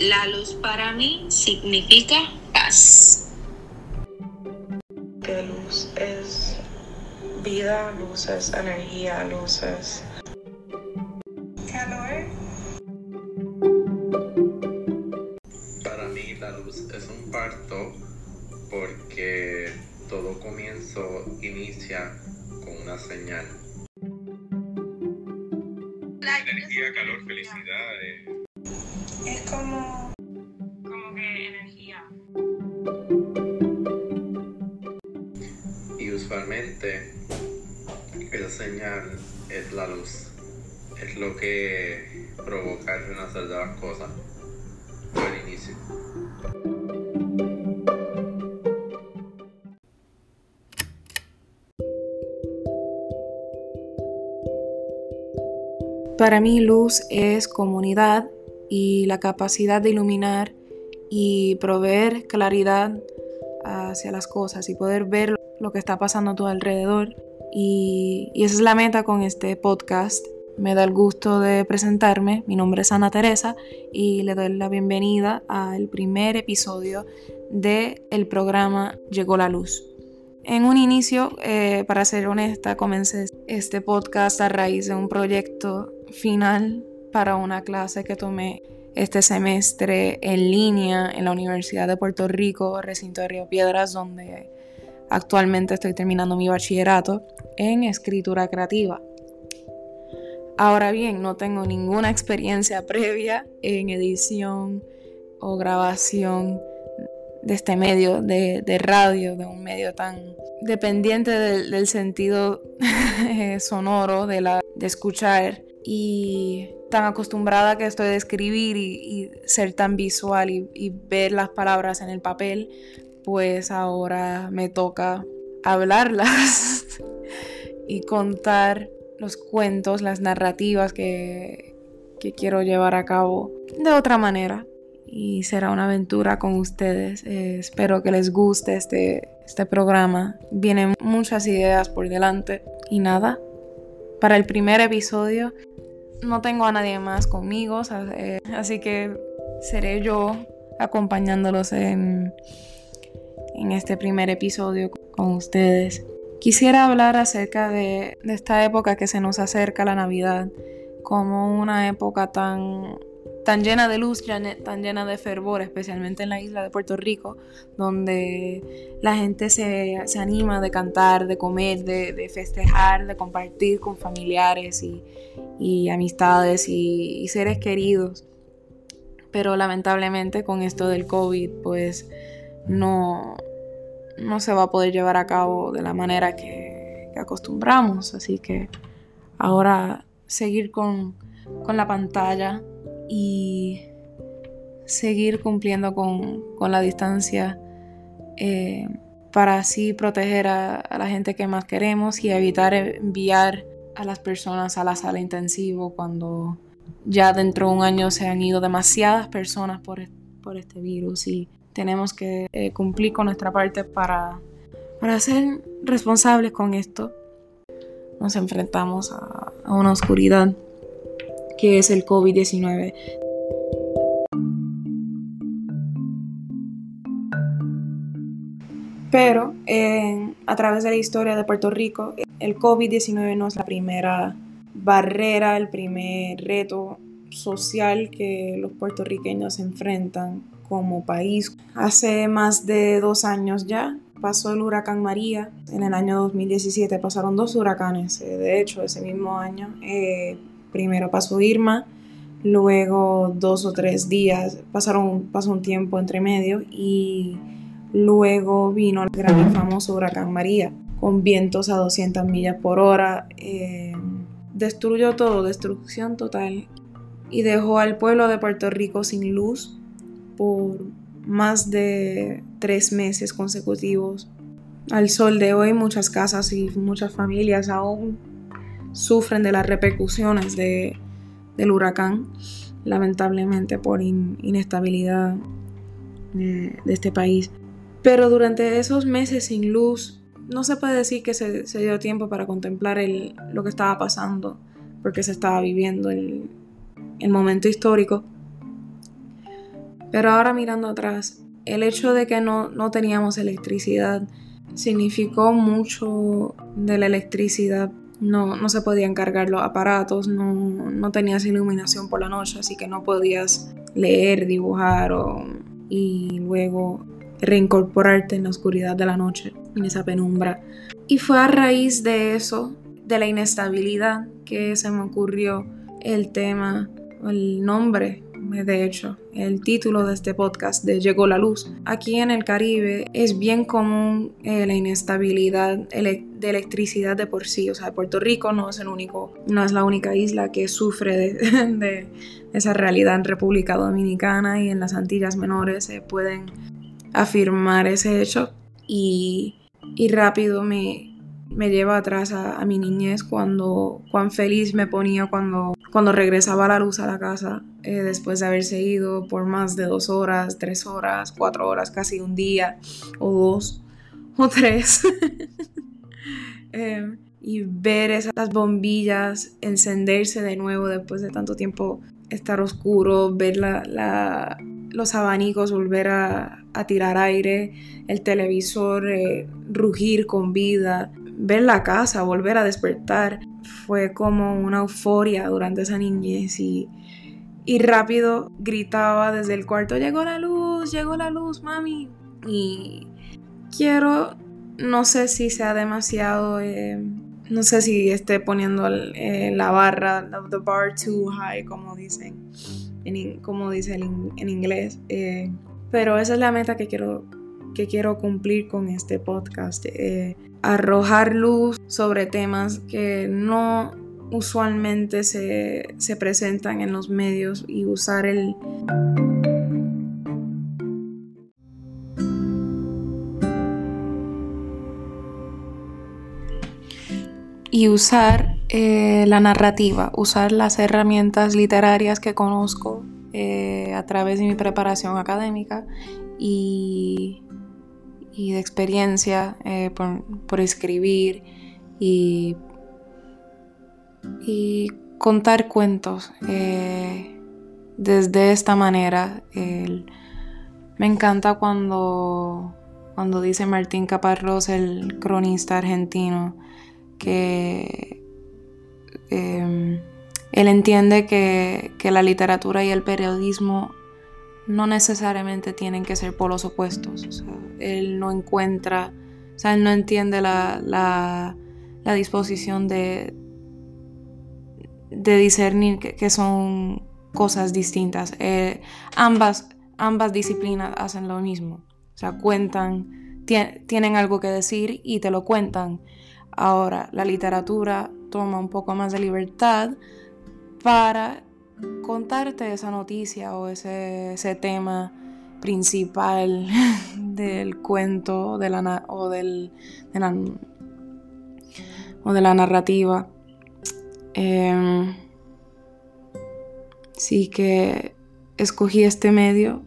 La luz para mí significa paz. Que luz es vida, luz es energía, luz es calor. Para mí la luz es un parto porque todo comienzo inicia con una señal. Energía, calor, felicidad. Es como como que energía. Y usualmente esa señal es la luz. Es lo que provoca el renacer de las cosas. O el inicio. Para mí luz es comunidad y la capacidad de iluminar y proveer claridad hacia las cosas y poder ver lo que está pasando a tu alrededor. Y, esa es la meta con este podcast. Me da el gusto de presentarme. Mi nombre es Ana Teresa y le doy la bienvenida al primer episodio del el programa Llegó la Luz. En un inicio, eh, para ser honesta, comencé este podcast a raíz de un proyecto final para una clase que tomé este semestre en línea en la Universidad de Puerto Rico, recinto de Río Piedras, donde actualmente estoy terminando mi bachillerato en escritura creativa. Ahora bien, no tengo ninguna experiencia previa en edición o grabación de este medio de, radio, de un medio tan dependiente del, sentido sonoro, de escuchar y tan acostumbrada que estoy de escribir y, ser tan visual y, y, ver las palabras en el papel, pues ahora me toca hablarlas y contar los cuentos, las narrativas que, que quiero llevar a cabo de otra manera y será una aventura con ustedes. Eh, espero que les guste este, este programa. Vienen muchas ideas por delante y nada. Para el primer episodio no tengo a nadie más conmigo, eh, así que seré yo acompañándolos en, en este primer episodio con ustedes. Quisiera hablar acerca de, de esta época que se nos acerca, la Navidad, como una época tan tan llena de luz, tan llena de fervor, especialmente en la isla de Puerto Rico, donde la gente se, se anima de cantar, de comer, de, de, festejar, de compartir con familiares y, y amistades y, y, seres queridos. Pero lamentablemente con esto del COVID, pues no, no se va a poder llevar a cabo de la manera que, que acostumbramos. Así que ahora seguir con, con la pantalla y seguir cumpliendo con, con la distancia eh, para así proteger a, la gente que más queremos y evitar enviar a las personas a la sala intensivo cuando ya dentro de un año se han ido demasiadas personas por, por este virus y tenemos que eh, cumplir con nuestra parte para, para ser responsables con esto. Nos enfrentamos a una oscuridad que es el COVID-19. Pero eh, a través de la historia de Puerto Rico, el COVID-19 no es la primera barrera, el primer reto social que los puertorriqueños enfrentan como país. Hace más de dos años ya pasó el huracán María. En el año 2017 pasaron dos huracanes. Eh, de hecho, ese mismo año eh, primero pasó Irma, luego dos o tres días, pasaron, pasó un tiempo entre medio y luego vino el gran y famoso huracán María con vientos a 200 millas por hora, eh, destruyó todo, destrucción total y dejó al pueblo de Puerto Rico sin luz por más de tres meses consecutivos. Al sol de hoy muchas casas y muchas familias aún sufren de las repercusiones de, del huracán, lamentablemente por in, inestabilidad de, de, este país. Pero durante esos meses sin luz, no se puede decir que se, se dio tiempo para contemplar lo que estaba pasando, porque se estaba viviendo el, el momento histórico. Pero ahora mirando atrás, el hecho de que no, no teníamos electricidad significó mucho de la electricidad. No, no se podían cargar los aparatos, no, no tenías iluminación por la noche, así que no podías leer, dibujar o, y luego reincorporarte en la oscuridad de la noche, en esa penumbra. Y fue a raíz de eso, de la inestabilidad, que se me ocurrió el tema, el nombre de hecho, el título de este podcast de Llegó la Luz. Aquí en el Caribe es bien común eh, la inestabilidad de electricidad de por sí. O sea, Puerto Rico no es el único, no es la única isla que sufre de, esa realidad en República Dominicana y en las Antillas Menores se pueden afirmar ese hecho. Y, rápido me, me lleva atrás a, mi niñez cuando cuán feliz me ponía cuando, cuando regresaba la luz a la casa eh, después de haberse ido por más de dos horas, tres horas, cuatro horas, casi un día o dos o tres. Em, y ver esas bombillas encenderse de nuevo después de tanto tiempo estar oscuro, ver la, los abanicos volver a, tirar aire, el televisor eh, rugir con vida, ver la casa, volver a despertar, fue como una euforia durante esa niñez y, y rápido gritaba desde el cuarto, llegó la luz, llegó la luz, mami. Y quiero, no sé si sea demasiado, eh, no sé si esté poniendo eh, la barra, the bar too high, como dicen, en, como dicen en, inglés. Eh, pero esa es la meta que quiero que quiero cumplir con este podcast. Eh, arrojar luz sobre temas que no usualmente se, se presentan en los medios y usar el... y usar eh, la narrativa, usar las herramientas literarias que conozco eh, a través de mi preparación académica y y de experiencia eh, por, escribir y, y contar cuentos eh, desde esta manera. me encanta cuando, cuando dice Martín Caparrós, el cronista argentino, que em, él entiende que, que la literatura y el periodismo no necesariamente tienen que ser polos opuestos. O sea, él no encuentra, o sea, él no entiende la, la, disposición de, de discernir que, son cosas distintas. Eh, ambas, ambas disciplinas hacen lo mismo. O sea, cuentan, tienen algo que decir y te lo cuentan. Ahora, la literatura toma un poco más de libertad para contarte esa noticia o ese, tema principal del cuento o, del, de la, o de la narrativa. Em, sí que escogí este medio.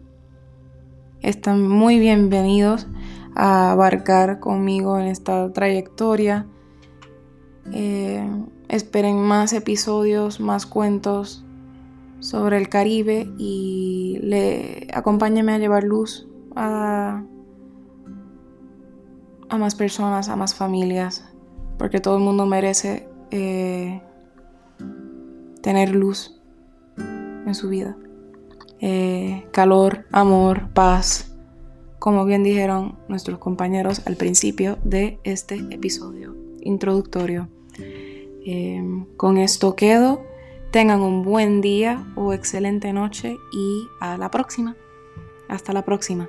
Están muy bienvenidos a abarcar conmigo en esta trayectoria. Em, esperen más episodios, más cuentos sobre el Caribe y le acompáñame a llevar luz a, a más personas, a más familias, porque todo el mundo merece eh, tener luz en su vida. Eh, calor, amor, paz, como bien dijeron nuestros compañeros al principio de este episodio introductorio. Eh, con esto quedo. Tengan un buen día o excelente noche y a la próxima. Hasta la próxima.